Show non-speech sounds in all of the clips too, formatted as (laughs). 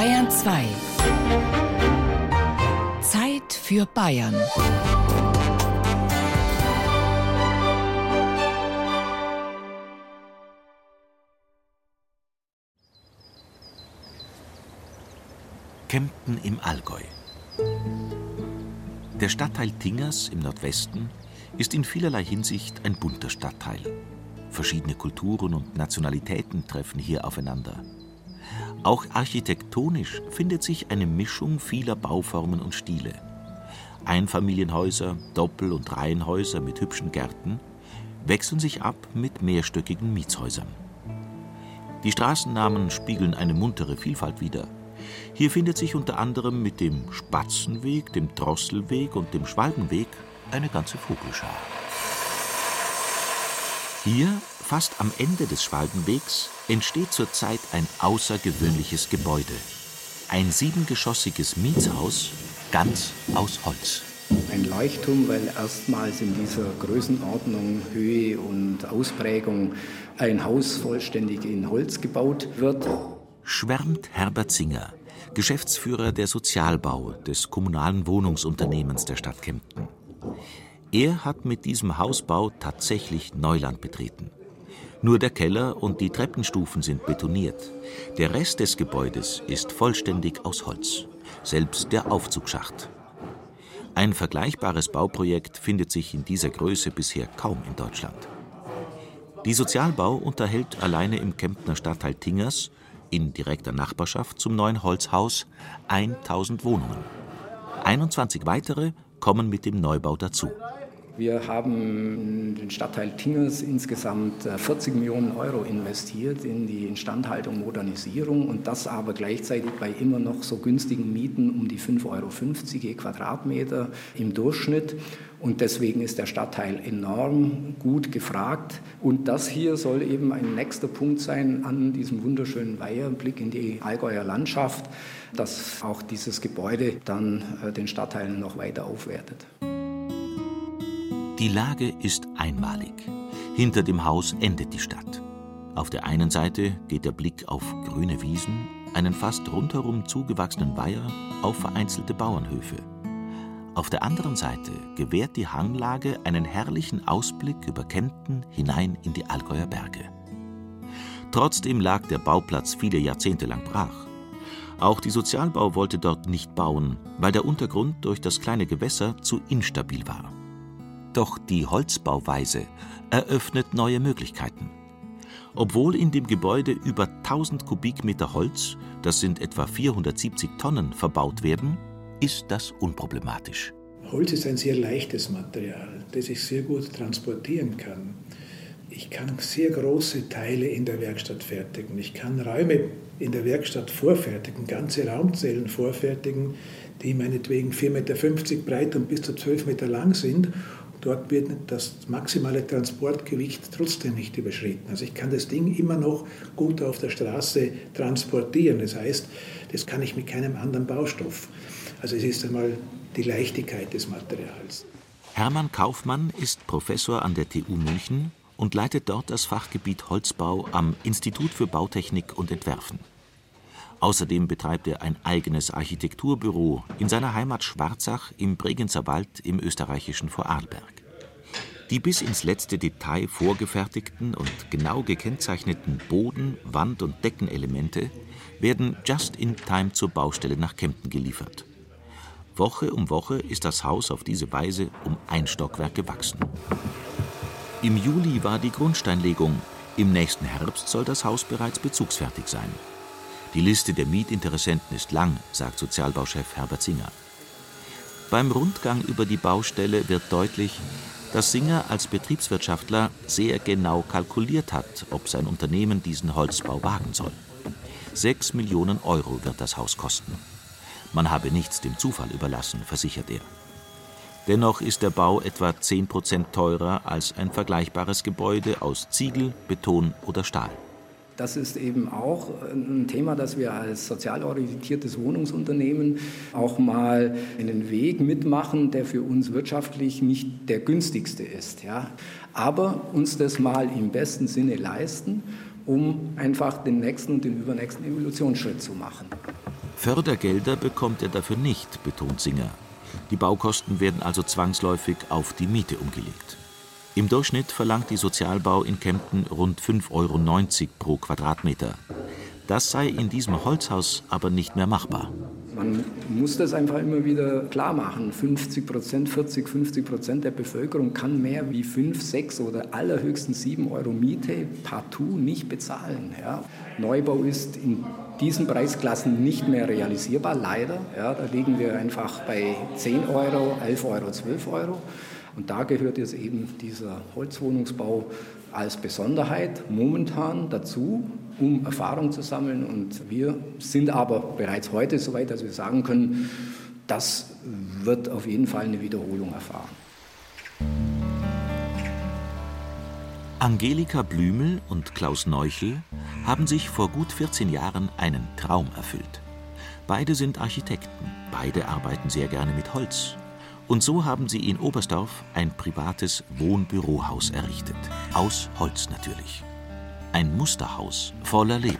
Bayern 2. Zeit für Bayern. Kempten im Allgäu. Der Stadtteil Tingers im Nordwesten ist in vielerlei Hinsicht ein bunter Stadtteil. Verschiedene Kulturen und Nationalitäten treffen hier aufeinander. Auch architektonisch findet sich eine Mischung vieler Bauformen und Stile. Einfamilienhäuser, Doppel- und Reihenhäuser mit hübschen Gärten wechseln sich ab mit mehrstöckigen Mietshäusern. Die Straßennamen spiegeln eine muntere Vielfalt wider. Hier findet sich unter anderem mit dem Spatzenweg, dem Drosselweg und dem Schwalbenweg eine ganze Vogelschar. Hier, fast am Ende des Schwalbenwegs, entsteht zurzeit ein außergewöhnliches Gebäude. Ein siebengeschossiges Mietshaus, ganz aus Holz. Ein Leuchtturm, weil erstmals in dieser Größenordnung, Höhe und Ausprägung ein Haus vollständig in Holz gebaut wird schwärmt Herbert Singer, Geschäftsführer der Sozialbau des kommunalen Wohnungsunternehmens der Stadt Kempten. Er hat mit diesem Hausbau tatsächlich Neuland betreten. Nur der Keller und die Treppenstufen sind betoniert. Der Rest des Gebäudes ist vollständig aus Holz, selbst der Aufzugsschacht. Ein vergleichbares Bauprojekt findet sich in dieser Größe bisher kaum in Deutschland. Die Sozialbau unterhält alleine im Kemptner Stadtteil Tingers in direkter Nachbarschaft zum neuen Holzhaus 1000 Wohnungen. 21 weitere kommen mit dem Neubau dazu. Wir haben den Stadtteil Tingers insgesamt 40 äh, Millionen Euro investiert in die Instandhaltung, Modernisierung und das aber gleichzeitig bei immer noch so günstigen Mieten um die 5,50 Euro je Quadratmeter im Durchschnitt. Und deswegen ist der Stadtteil enorm gut gefragt. Und das hier soll eben ein nächster Punkt sein an diesem wunderschönen Weiherblick in die Allgäuer Landschaft, dass auch dieses Gebäude dann äh, den Stadtteil noch weiter aufwertet. Die Lage ist einmalig. Hinter dem Haus endet die Stadt. Auf der einen Seite geht der Blick auf grüne Wiesen, einen fast rundherum zugewachsenen Weiher, auf vereinzelte Bauernhöfe. Auf der anderen Seite gewährt die Hanglage einen herrlichen Ausblick über Kempten hinein in die Allgäuer Berge. Trotzdem lag der Bauplatz viele Jahrzehnte lang brach. Auch die Sozialbau wollte dort nicht bauen, weil der Untergrund durch das kleine Gewässer zu instabil war. Doch die Holzbauweise eröffnet neue Möglichkeiten. Obwohl in dem Gebäude über 1000 Kubikmeter Holz, das sind etwa 470 Tonnen, verbaut werden, ist das unproblematisch. Holz ist ein sehr leichtes Material, das ich sehr gut transportieren kann. Ich kann sehr große Teile in der Werkstatt fertigen. Ich kann Räume in der Werkstatt vorfertigen, ganze Raumzellen vorfertigen, die meinetwegen 4,50 Meter breit und bis zu 12 Meter lang sind Dort wird das maximale Transportgewicht trotzdem nicht überschritten. Also ich kann das Ding immer noch gut auf der Straße transportieren. Das heißt, das kann ich mit keinem anderen Baustoff. Also es ist einmal die Leichtigkeit des Materials. Hermann Kaufmann ist Professor an der TU München und leitet dort das Fachgebiet Holzbau am Institut für Bautechnik und Entwerfen. Außerdem betreibt er ein eigenes Architekturbüro in seiner Heimat Schwarzach im Bregenzer Wald im österreichischen Vorarlberg. Die bis ins letzte Detail vorgefertigten und genau gekennzeichneten Boden-, Wand- und Deckenelemente werden just in time zur Baustelle nach Kempten geliefert. Woche um Woche ist das Haus auf diese Weise um ein Stockwerk gewachsen. Im Juli war die Grundsteinlegung. Im nächsten Herbst soll das Haus bereits bezugsfertig sein. Die Liste der Mietinteressenten ist lang, sagt Sozialbauchef Herbert Singer. Beim Rundgang über die Baustelle wird deutlich, dass Singer als Betriebswirtschaftler sehr genau kalkuliert hat, ob sein Unternehmen diesen Holzbau wagen soll. Sechs Millionen Euro wird das Haus kosten. Man habe nichts dem Zufall überlassen, versichert er. Dennoch ist der Bau etwa 10 Prozent teurer als ein vergleichbares Gebäude aus Ziegel, Beton oder Stahl. Das ist eben auch ein Thema, dass wir als sozial orientiertes Wohnungsunternehmen auch mal einen Weg mitmachen, der für uns wirtschaftlich nicht der günstigste ist. Ja. Aber uns das mal im besten Sinne leisten, um einfach den nächsten und den übernächsten Evolutionsschritt zu machen. Fördergelder bekommt er dafür nicht, betont Singer. Die Baukosten werden also zwangsläufig auf die Miete umgelegt. Im Durchschnitt verlangt die Sozialbau in Kempten rund 5,90 Euro pro Quadratmeter. Das sei in diesem Holzhaus aber nicht mehr machbar. Man muss das einfach immer wieder klar machen. 50 Prozent, 40, 50 Prozent der Bevölkerung kann mehr wie 5, 6 oder allerhöchstens 7 Euro Miete partout nicht bezahlen. Ja. Neubau ist in diesen Preisklassen nicht mehr realisierbar, leider. Ja, da liegen wir einfach bei 10 Euro, 11 Euro, 12 Euro. Und da gehört jetzt eben dieser Holzwohnungsbau als Besonderheit momentan dazu, um Erfahrung zu sammeln. Und wir sind aber bereits heute so weit, dass wir sagen können, das wird auf jeden Fall eine Wiederholung erfahren. Angelika Blümel und Klaus Neuchel haben sich vor gut 14 Jahren einen Traum erfüllt. Beide sind Architekten, beide arbeiten sehr gerne mit Holz. Und so haben sie in Oberstdorf ein privates Wohnbürohaus errichtet. Aus Holz natürlich. Ein Musterhaus voller Leben.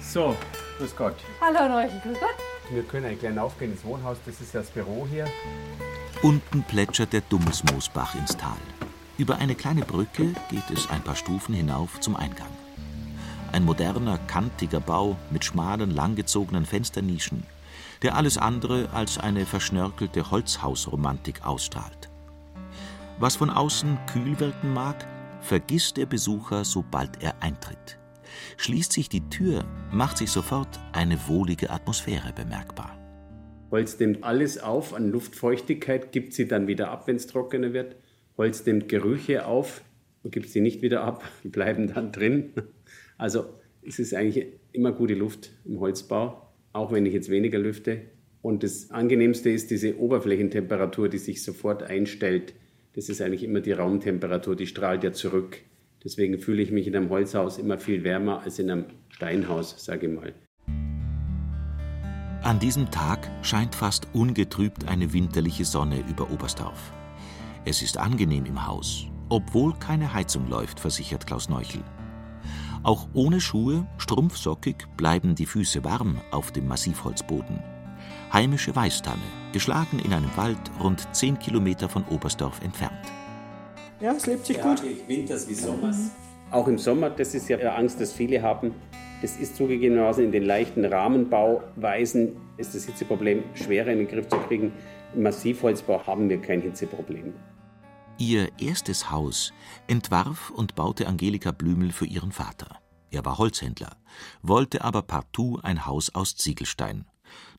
So, grüß Gott. Hallo Neuchel, grüß Gott. Wir können eigentlich gleich aufgehen ins Wohnhaus, das ist ja das Büro hier. Unten plätschert der Dummesmoosbach ins Tal. Über eine kleine Brücke geht es ein paar Stufen hinauf zum Eingang. Ein moderner, kantiger Bau mit schmalen, langgezogenen Fensternischen, der alles andere als eine verschnörkelte Holzhausromantik ausstrahlt. Was von außen kühl wirken mag, vergisst der Besucher, sobald er eintritt. Schließt sich die Tür, macht sich sofort eine wohlige Atmosphäre bemerkbar. Holz nimmt alles auf an Luftfeuchtigkeit, gibt sie dann wieder ab, wenn es trockener wird. Holz nimmt Gerüche auf und gibt sie nicht wieder ab, (laughs) die bleiben dann drin. Also es ist eigentlich immer gute Luft im Holzbau, auch wenn ich jetzt weniger lüfte. Und das Angenehmste ist diese Oberflächentemperatur, die sich sofort einstellt. Das ist eigentlich immer die Raumtemperatur, die strahlt ja zurück. Deswegen fühle ich mich in einem Holzhaus immer viel wärmer als in einem Steinhaus, sage ich mal. An diesem Tag scheint fast ungetrübt eine winterliche Sonne über Oberstdorf. Es ist angenehm im Haus, obwohl keine Heizung läuft, versichert Klaus Neuchel. Auch ohne Schuhe, strumpfsockig, bleiben die Füße warm auf dem Massivholzboden. Heimische Weißtanne, geschlagen in einem Wald rund 10 Kilometer von Oberstdorf entfernt. Ja, es lebt sich gut. Winters wie Sommers. Auch im Sommer, das ist ja Angst, dass viele haben. Das ist zugegebenermaßen in den leichten Rahmenbauweisen ist das Hitzeproblem schwerer in den Griff zu kriegen. Im Massivholzbau haben wir kein Hitzeproblem. Ihr erstes Haus entwarf und baute Angelika Blümel für ihren Vater. Er war Holzhändler, wollte aber partout ein Haus aus Ziegelstein.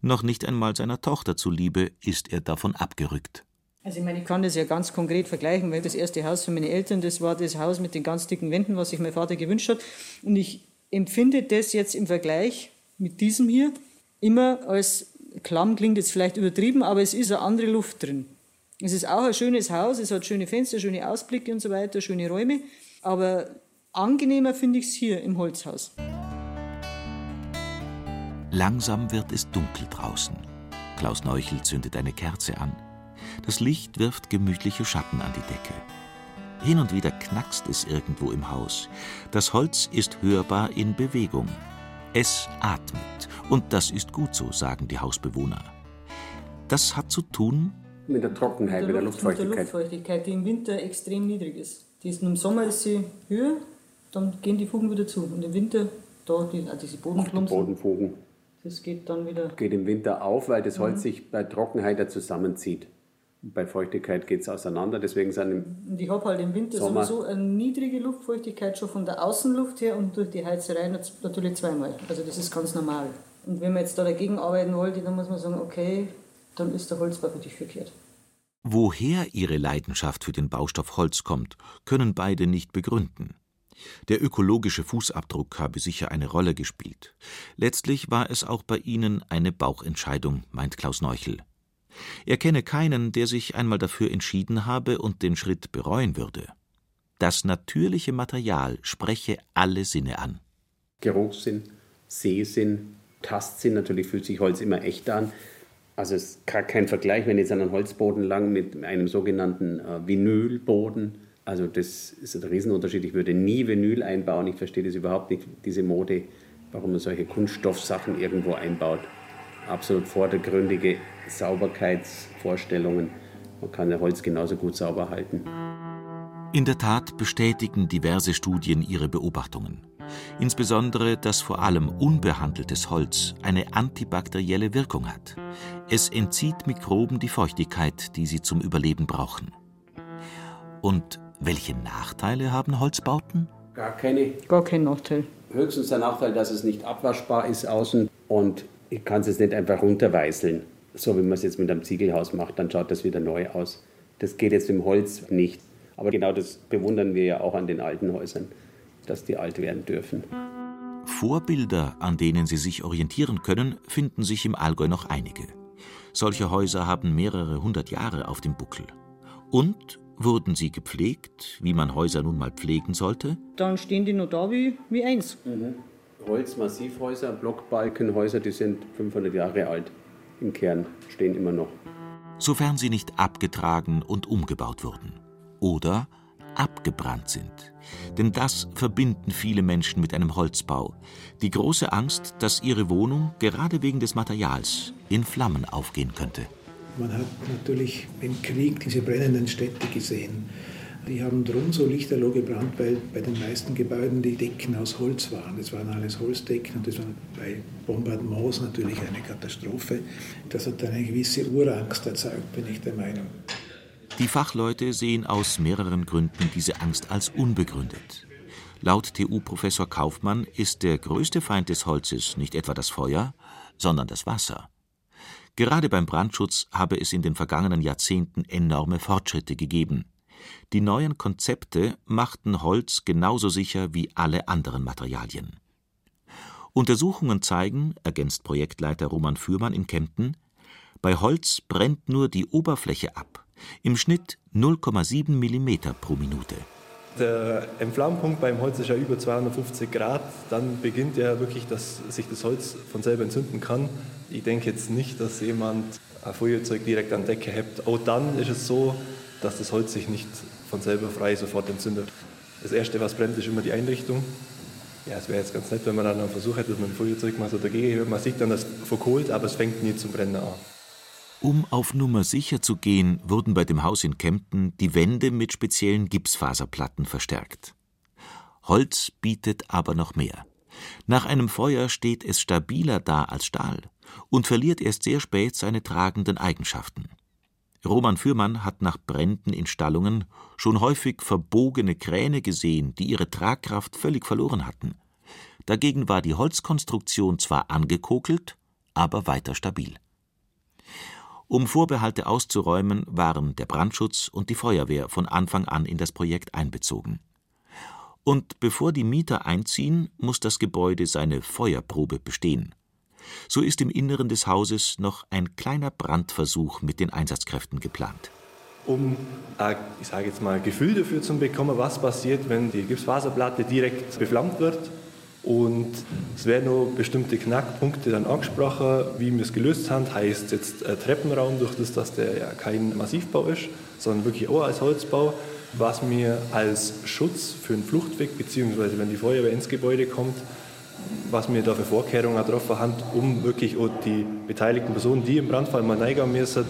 Noch nicht einmal seiner Tochter zuliebe ist er davon abgerückt. Also ich meine, ich kann das ja ganz konkret vergleichen, weil das erste Haus für meine Eltern, das war das Haus mit den ganz dicken Wänden, was sich mein Vater gewünscht hat. Und ich empfinde das jetzt im Vergleich mit diesem hier immer als klamm klingt jetzt vielleicht übertrieben, aber es ist eine andere Luft drin. Es ist auch ein schönes Haus, es hat schöne Fenster, schöne Ausblicke und so weiter, schöne Räume. Aber angenehmer finde ich es hier im Holzhaus. Langsam wird es dunkel draußen. Klaus Neuchel zündet eine Kerze an. Das Licht wirft gemütliche Schatten an die Decke. Hin und wieder knackst es irgendwo im Haus. Das Holz ist hörbar in Bewegung. Es atmet. Und das ist gut so, sagen die Hausbewohner. Das hat zu tun mit der Trockenheit, mit der, Luft, mit der Luftfeuchtigkeit. Mit der Luftfeuchtigkeit, die im Winter extrem niedrig ist. Die ist, Im Sommer ist sie höher, dann gehen die Fugen wieder zu. Und im Winter, da die, also diese Bodenklumpen, Bodenfugen. das geht dann wieder. Geht im Winter auf, weil das Holz mhm. sich bei Trockenheit ja zusammenzieht. Bei Feuchtigkeit geht es auseinander, deswegen sind im Und ich habe halt im Winter Sommer sowieso eine niedrige Luftfeuchtigkeit schon von der Außenluft her und durch die Heizerei natürlich zweimal. Also das ist ganz normal. Und wenn man jetzt da dagegen arbeiten wollte, dann muss man sagen, okay, dann ist der Holzbau für dich verkehrt. Woher ihre Leidenschaft für den Baustoff Holz kommt, können beide nicht begründen. Der ökologische Fußabdruck habe sicher eine Rolle gespielt. Letztlich war es auch bei ihnen eine Bauchentscheidung, meint Klaus Neuchel. Er kenne keinen, der sich einmal dafür entschieden habe und den Schritt bereuen würde. Das natürliche Material spreche alle Sinne an. Geruchssinn, Sehsinn, Tastsinn, natürlich fühlt sich Holz immer echt an. Also es ist kein Vergleich, wenn jetzt an einem Holzboden lang mit einem sogenannten äh, Vinylboden. Also das ist ein Riesenunterschied. Ich würde nie Vinyl einbauen. Ich verstehe das überhaupt nicht, diese Mode, warum man solche Kunststoffsachen irgendwo einbaut. absolut vordergründige Sauberkeitsvorstellungen. Man kann ja Holz genauso gut sauber halten. In der Tat bestätigen diverse Studien ihre Beobachtungen. Insbesondere, dass vor allem unbehandeltes Holz eine antibakterielle Wirkung hat. Es entzieht Mikroben die Feuchtigkeit, die sie zum Überleben brauchen. Und welche Nachteile haben Holzbauten? Gar keine. Gar kein Nachteil. Höchstens der Nachteil, dass es nicht abwaschbar ist außen und ich kann es nicht einfach runterweißeln. So wie man es jetzt mit einem Ziegelhaus macht, dann schaut das wieder neu aus. Das geht jetzt im Holz nicht. Aber genau das bewundern wir ja auch an den alten Häusern, dass die alt werden dürfen. Vorbilder, an denen sie sich orientieren können, finden sich im Allgäu noch einige. Solche Häuser haben mehrere hundert Jahre auf dem Buckel. Und wurden sie gepflegt, wie man Häuser nun mal pflegen sollte? Dann stehen die noch da wie, wie eins. Mhm. Holzmassivhäuser, Blockbalkenhäuser, die sind 500 Jahre alt. Im Kern stehen immer noch. Sofern sie nicht abgetragen und umgebaut wurden oder abgebrannt sind. Denn das verbinden viele Menschen mit einem Holzbau. Die große Angst, dass ihre Wohnung gerade wegen des Materials in Flammen aufgehen könnte. Man hat natürlich im Krieg diese brennenden Städte gesehen. Die haben drum so lichterloh gebrannt, weil bei den meisten Gebäuden die Decken aus Holz waren. Das waren alles Holzdecken und das war bei Bombardements natürlich eine Katastrophe. Das hat eine gewisse Urangst erzeugt, bin ich der Meinung. Die Fachleute sehen aus mehreren Gründen diese Angst als unbegründet. Laut TU-Professor Kaufmann ist der größte Feind des Holzes nicht etwa das Feuer, sondern das Wasser. Gerade beim Brandschutz habe es in den vergangenen Jahrzehnten enorme Fortschritte gegeben. Die neuen Konzepte machten Holz genauso sicher wie alle anderen Materialien. Untersuchungen zeigen, ergänzt Projektleiter Roman Fürmann in Kempten, bei Holz brennt nur die Oberfläche ab im Schnitt 0,7 mm pro Minute. Der Entflammpunkt beim Holz ist ja über 250 Grad. Dann beginnt ja wirklich, dass sich das Holz von selber entzünden kann. Ich denke jetzt nicht, dass jemand ein Feuerzeug direkt an Decke hebt. Auch dann ist es so, dass das Holz sich nicht von selber frei sofort entzündet. Das Erste, was brennt, ist immer die Einrichtung. Ja, es wäre jetzt ganz nett, wenn man dann einen Versuch hätte, man ein Feuerzeug mal so dagegen hört. Man sieht dann, dass es verkohlt, aber es fängt nie zum Brennen an. Um auf Nummer sicher zu gehen, wurden bei dem Haus in Kempten die Wände mit speziellen Gipsfaserplatten verstärkt. Holz bietet aber noch mehr. Nach einem Feuer steht es stabiler da als Stahl und verliert erst sehr spät seine tragenden Eigenschaften. Roman Fürmann hat nach Bränden in Stallungen schon häufig verbogene Kräne gesehen, die ihre Tragkraft völlig verloren hatten. Dagegen war die Holzkonstruktion zwar angekokelt, aber weiter stabil. Um Vorbehalte auszuräumen, waren der Brandschutz und die Feuerwehr von Anfang an in das Projekt einbezogen. Und bevor die Mieter einziehen, muss das Gebäude seine Feuerprobe bestehen. So ist im Inneren des Hauses noch ein kleiner Brandversuch mit den Einsatzkräften geplant. Um, ich sage jetzt mal, Gefühl dafür zu bekommen, was passiert, wenn die Gipsfaserplatte direkt beflammt wird, und es werden noch bestimmte Knackpunkte dann angesprochen, wie wir es gelöst haben. Heißt jetzt äh, Treppenraum, durch das, dass der ja kein Massivbau ist, sondern wirklich auch als Holzbau, was mir als Schutz für den Fluchtweg, beziehungsweise wenn die Feuerwehr ins Gebäude kommt, was mir da für Vorkehrungen getroffen haben, um wirklich auch die beteiligten Personen, die im Brandfall mal reingehen müssen,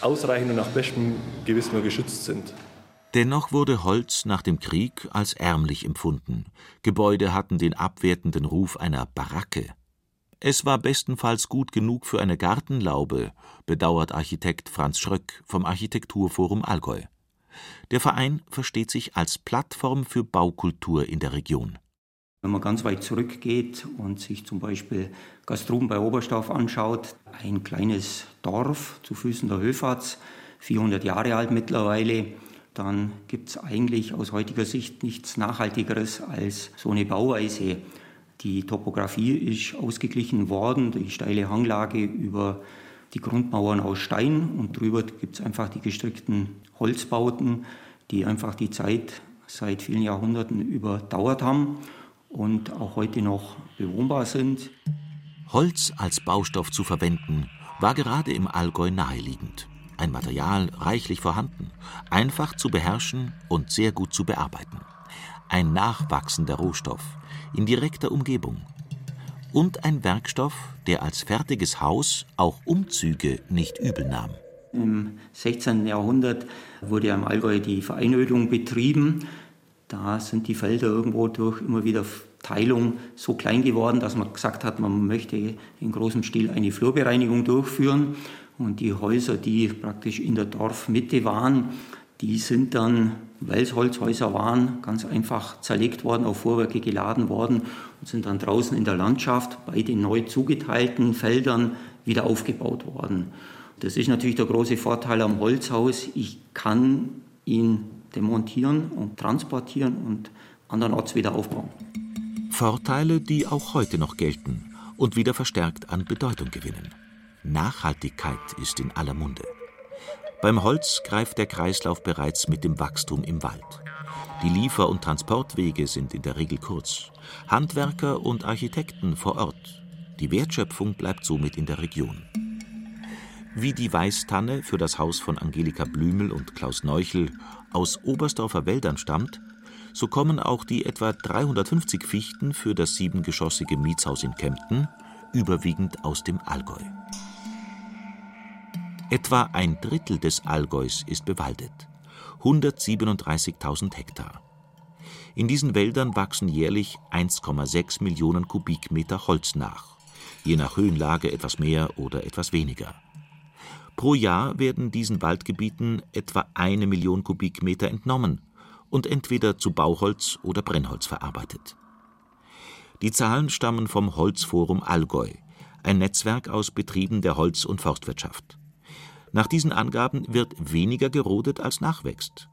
ausreichend und nach bestem Gewissen geschützt sind. Dennoch wurde Holz nach dem Krieg als ärmlich empfunden. Gebäude hatten den abwertenden Ruf einer Baracke. Es war bestenfalls gut genug für eine Gartenlaube, bedauert Architekt Franz Schröck vom Architekturforum Allgäu. Der Verein versteht sich als Plattform für Baukultur in der Region. Wenn man ganz weit zurückgeht und sich zum Beispiel Gastruben bei Oberstauf anschaut, ein kleines Dorf zu Füßen der Höfatz, 400 Jahre alt mittlerweile, dann gibt es eigentlich aus heutiger Sicht nichts Nachhaltigeres als so eine Bauweise. Die Topografie ist ausgeglichen worden, die steile Hanglage über die Grundmauern aus Stein und drüber gibt es einfach die gestrickten Holzbauten, die einfach die Zeit seit vielen Jahrhunderten überdauert haben und auch heute noch bewohnbar sind. Holz als Baustoff zu verwenden, war gerade im Allgäu naheliegend ein Material reichlich vorhanden, einfach zu beherrschen und sehr gut zu bearbeiten. Ein nachwachsender Rohstoff in direkter Umgebung. und ein Werkstoff, der als fertiges Haus auch Umzüge nicht übel nahm. Im 16. Jahrhundert wurde im Allgäu die Vereinödung betrieben. Da sind die Felder irgendwo durch immer wieder Teilung so klein geworden, dass man gesagt hat, man möchte in großem Stil eine Flurbereinigung durchführen. Und die Häuser, die praktisch in der Dorfmitte waren, die sind dann, weil es Holzhäuser waren, ganz einfach zerlegt worden, auf Vorwerke geladen worden und sind dann draußen in der Landschaft bei den neu zugeteilten Feldern wieder aufgebaut worden. Das ist natürlich der große Vorteil am Holzhaus. Ich kann ihn demontieren und transportieren und andernorts wieder aufbauen. Vorteile, die auch heute noch gelten und wieder verstärkt an Bedeutung gewinnen. Nachhaltigkeit ist in aller Munde. Beim Holz greift der Kreislauf bereits mit dem Wachstum im Wald. Die Liefer- und Transportwege sind in der Regel kurz. Handwerker und Architekten vor Ort. Die Wertschöpfung bleibt somit in der Region. Wie die Weißtanne für das Haus von Angelika Blümel und Klaus Neuchel aus Oberstdorfer Wäldern stammt, so kommen auch die etwa 350 Fichten für das siebengeschossige Mietshaus in Kempten überwiegend aus dem Allgäu. Etwa ein Drittel des Allgäus ist bewaldet, 137.000 Hektar. In diesen Wäldern wachsen jährlich 1,6 Millionen Kubikmeter Holz nach, je nach Höhenlage etwas mehr oder etwas weniger. Pro Jahr werden diesen Waldgebieten etwa eine Million Kubikmeter entnommen und entweder zu Bauholz oder Brennholz verarbeitet. Die Zahlen stammen vom Holzforum Allgäu, ein Netzwerk aus Betrieben der Holz- und Forstwirtschaft. Nach diesen Angaben wird weniger gerodet als nachwächst.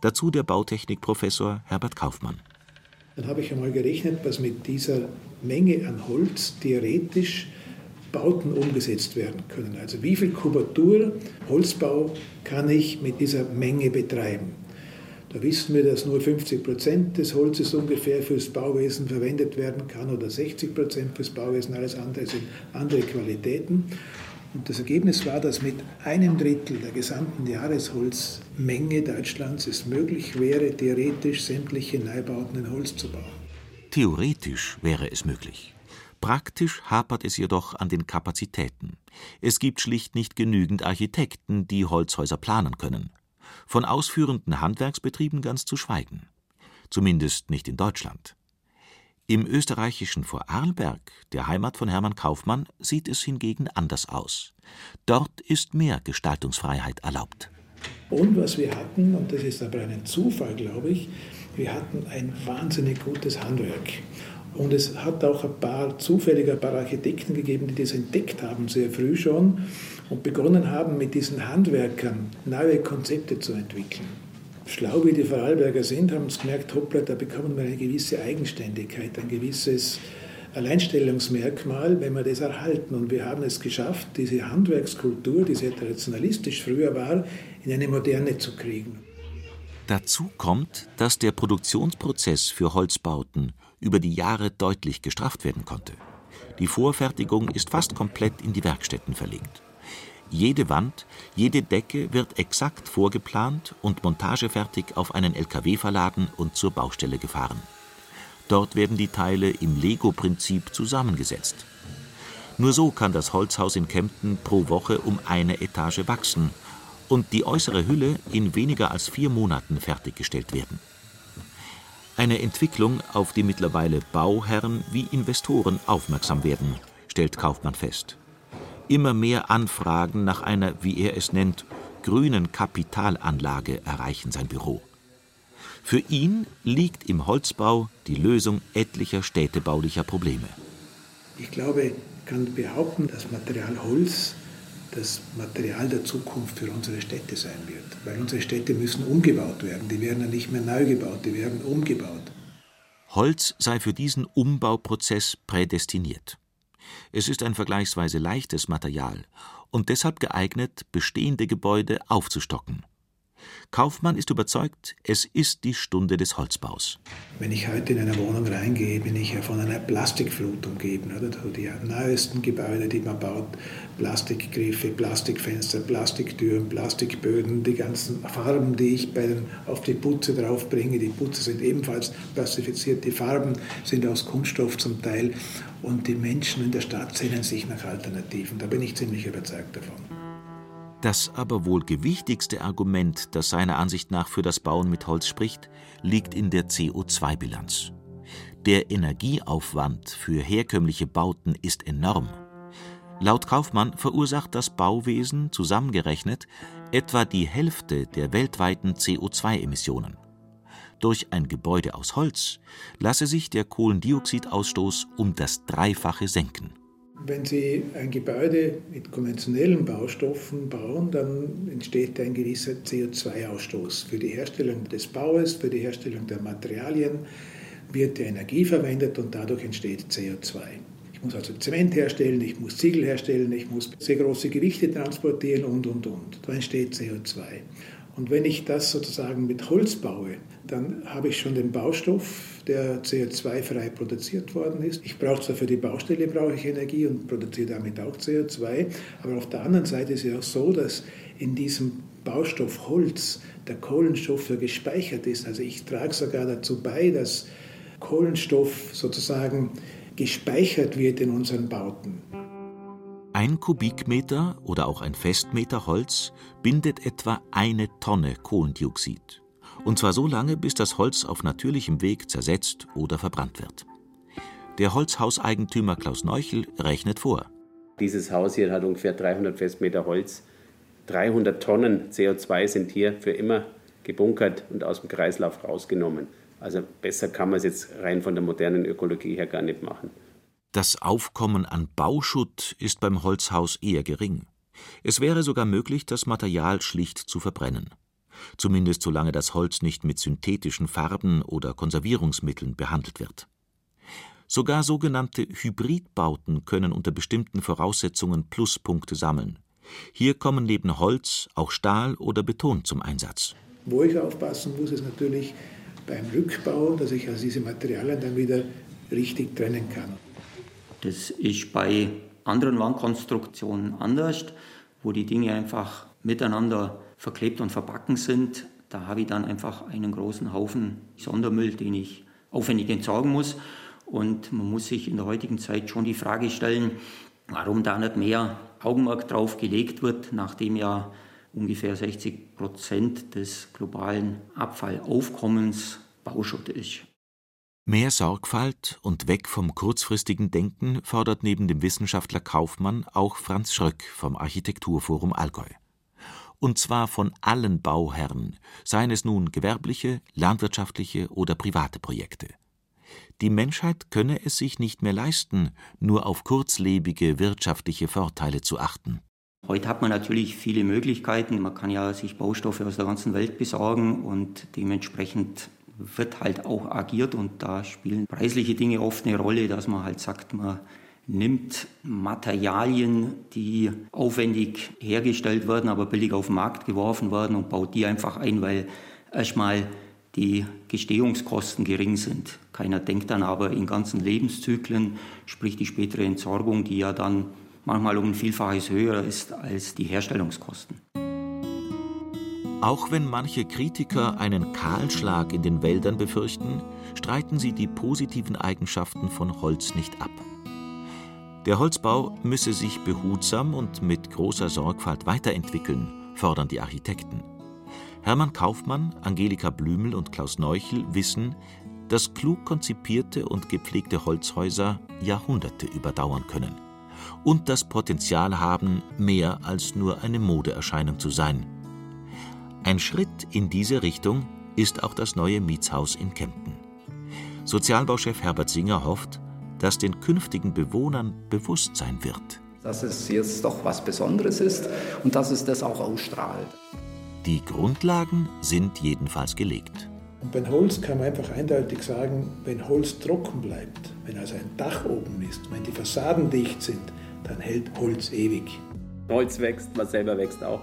Dazu der Bautechnikprofessor Herbert Kaufmann. Dann habe ich einmal gerechnet, was mit dieser Menge an Holz theoretisch Bauten umgesetzt werden können. Also wie viel Kubatur Holzbau kann ich mit dieser Menge betreiben? Da wissen wir, dass nur 50 Prozent des Holzes ungefähr fürs Bauwesen verwendet werden kann oder 60 Prozent fürs Bauwesen, alles andere sind andere Qualitäten. Und das Ergebnis war, dass mit einem Drittel der gesamten Jahresholzmenge Deutschlands es möglich wäre, theoretisch sämtliche Neubauten in Holz zu bauen. Theoretisch wäre es möglich. Praktisch hapert es jedoch an den Kapazitäten. Es gibt schlicht nicht genügend Architekten, die Holzhäuser planen können von ausführenden Handwerksbetrieben ganz zu schweigen. Zumindest nicht in Deutschland. Im österreichischen Vorarlberg, der Heimat von Hermann Kaufmann, sieht es hingegen anders aus. Dort ist mehr Gestaltungsfreiheit erlaubt. Und was wir hatten, und das ist aber ein Zufall, glaube ich, wir hatten ein wahnsinnig gutes Handwerk. Und es hat auch ein paar zufällige ein paar Architekten gegeben, die das entdeckt haben, sehr früh schon und begonnen haben, mit diesen Handwerkern neue Konzepte zu entwickeln. Schlau wie die Vorarlberger sind, haben uns gemerkt, hoppla, da bekommen wir eine gewisse Eigenständigkeit, ein gewisses Alleinstellungsmerkmal, wenn wir das erhalten. Und wir haben es geschafft, diese Handwerkskultur, die sehr traditionalistisch früher war, in eine moderne zu kriegen. Dazu kommt, dass der Produktionsprozess für Holzbauten über die Jahre deutlich gestrafft werden konnte. Die Vorfertigung ist fast komplett in die Werkstätten verlegt. Jede Wand, jede Decke wird exakt vorgeplant und montagefertig auf einen LKW verladen und zur Baustelle gefahren. Dort werden die Teile im Lego-Prinzip zusammengesetzt. Nur so kann das Holzhaus in Kempten pro Woche um eine Etage wachsen und die äußere Hülle in weniger als vier Monaten fertiggestellt werden. Eine Entwicklung, auf die mittlerweile Bauherren wie Investoren aufmerksam werden, stellt Kaufmann fest. Immer mehr Anfragen nach einer, wie er es nennt, grünen Kapitalanlage erreichen sein Büro. Für ihn liegt im Holzbau die Lösung etlicher städtebaulicher Probleme. Ich glaube, ich kann behaupten, das Material Holz das Material der Zukunft für unsere Städte sein wird. Weil unsere Städte müssen umgebaut werden. Die werden ja nicht mehr neu gebaut, die werden umgebaut. Holz sei für diesen Umbauprozess prädestiniert. Es ist ein vergleichsweise leichtes Material und deshalb geeignet, bestehende Gebäude aufzustocken. Kaufmann ist überzeugt, es ist die Stunde des Holzbaus. Wenn ich heute in eine Wohnung reingehe, bin ich ja von einer Plastikflut umgeben. Oder? Die neuesten Gebäude, die man baut, Plastikgriffe, Plastikfenster, Plastiktüren, Plastikböden, die ganzen Farben, die ich bei den, auf die Putze draufbringe. Die Putze sind ebenfalls plastifiziert, die Farben sind aus Kunststoff zum Teil. Und die Menschen in der Stadt sehnen sich nach Alternativen. Da bin ich ziemlich überzeugt davon. Das aber wohl gewichtigste Argument, das seiner Ansicht nach für das Bauen mit Holz spricht, liegt in der CO2-Bilanz. Der Energieaufwand für herkömmliche Bauten ist enorm. Laut Kaufmann verursacht das Bauwesen zusammengerechnet etwa die Hälfte der weltweiten CO2-Emissionen. Durch ein Gebäude aus Holz lasse sich der Kohlendioxidausstoß um das Dreifache senken. Wenn Sie ein Gebäude mit konventionellen Baustoffen bauen, dann entsteht ein gewisser CO2-Ausstoß. Für die Herstellung des Baues, für die Herstellung der Materialien wird die Energie verwendet und dadurch entsteht CO2. Ich muss also Zement herstellen, ich muss Ziegel herstellen, ich muss sehr große Gewichte transportieren und, und, und. Da entsteht CO2. Und wenn ich das sozusagen mit Holz baue, dann habe ich schon den Baustoff, der CO2-frei produziert worden ist. Ich brauche zwar für die Baustelle brauche ich Energie und produziere damit auch CO2, aber auf der anderen Seite ist es auch so, dass in diesem Baustoff Holz der Kohlenstoff ja gespeichert ist. Also ich trage sogar dazu bei, dass Kohlenstoff sozusagen gespeichert wird in unseren Bauten. Ein Kubikmeter oder auch ein Festmeter Holz bindet etwa eine Tonne Kohlendioxid. Und zwar so lange, bis das Holz auf natürlichem Weg zersetzt oder verbrannt wird. Der Holzhauseigentümer Klaus Neuchel rechnet vor. Dieses Haus hier hat ungefähr 300 Festmeter Holz. 300 Tonnen CO2 sind hier für immer gebunkert und aus dem Kreislauf rausgenommen. Also besser kann man es jetzt rein von der modernen Ökologie her gar nicht machen. Das Aufkommen an Bauschutt ist beim Holzhaus eher gering. Es wäre sogar möglich, das Material schlicht zu verbrennen. Zumindest solange das Holz nicht mit synthetischen Farben oder Konservierungsmitteln behandelt wird. Sogar sogenannte Hybridbauten können unter bestimmten Voraussetzungen Pluspunkte sammeln. Hier kommen neben Holz auch Stahl oder Beton zum Einsatz. Wo ich aufpassen muss, ist natürlich beim Rückbau, dass ich also diese Materialien dann wieder richtig trennen kann. Das ist bei anderen Wandkonstruktionen anders, wo die Dinge einfach miteinander verklebt und verbacken sind. Da habe ich dann einfach einen großen Haufen Sondermüll, den ich aufwendig entsorgen muss. Und man muss sich in der heutigen Zeit schon die Frage stellen, warum da nicht mehr Augenmerk drauf gelegt wird, nachdem ja ungefähr 60 Prozent des globalen Abfallaufkommens Bauschutt ist. Mehr Sorgfalt und weg vom kurzfristigen Denken fordert neben dem Wissenschaftler Kaufmann auch Franz Schröck vom Architekturforum Allgäu. Und zwar von allen Bauherren, seien es nun gewerbliche, landwirtschaftliche oder private Projekte. Die Menschheit könne es sich nicht mehr leisten, nur auf kurzlebige wirtschaftliche Vorteile zu achten. Heute hat man natürlich viele Möglichkeiten. Man kann ja sich Baustoffe aus der ganzen Welt besorgen und dementsprechend wird halt auch agiert und da spielen preisliche Dinge oft eine Rolle, dass man halt sagt, man nimmt Materialien, die aufwendig hergestellt werden, aber billig auf den Markt geworfen werden und baut die einfach ein, weil erstmal die Gestehungskosten gering sind. Keiner denkt dann aber in ganzen Lebenszyklen, sprich die spätere Entsorgung, die ja dann manchmal um ein Vielfaches höher ist als die Herstellungskosten. Auch wenn manche Kritiker einen Kahlschlag in den Wäldern befürchten, streiten sie die positiven Eigenschaften von Holz nicht ab. Der Holzbau müsse sich behutsam und mit großer Sorgfalt weiterentwickeln, fordern die Architekten. Hermann Kaufmann, Angelika Blümel und Klaus Neuchel wissen, dass klug konzipierte und gepflegte Holzhäuser Jahrhunderte überdauern können und das Potenzial haben, mehr als nur eine Modeerscheinung zu sein. Ein Schritt in diese Richtung ist auch das neue Mietshaus in Kempten. Sozialbauchef Herbert Singer hofft, dass den künftigen Bewohnern bewusst sein wird. Dass es jetzt doch was Besonderes ist und dass es das auch ausstrahlt. Die Grundlagen sind jedenfalls gelegt. Und beim Holz kann man einfach eindeutig sagen, wenn Holz trocken bleibt, wenn also ein Dach oben ist, wenn die Fassaden dicht sind, dann hält Holz ewig. Holz wächst, man selber wächst auch.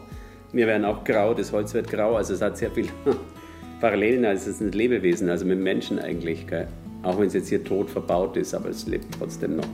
Wir werden auch grau, das Holz wird grau, also es hat sehr viel (laughs) Parallelen, also es ein Lebewesen, also mit Menschen eigentlich. Gell? Auch wenn es jetzt hier tot verbaut ist, aber es lebt trotzdem noch.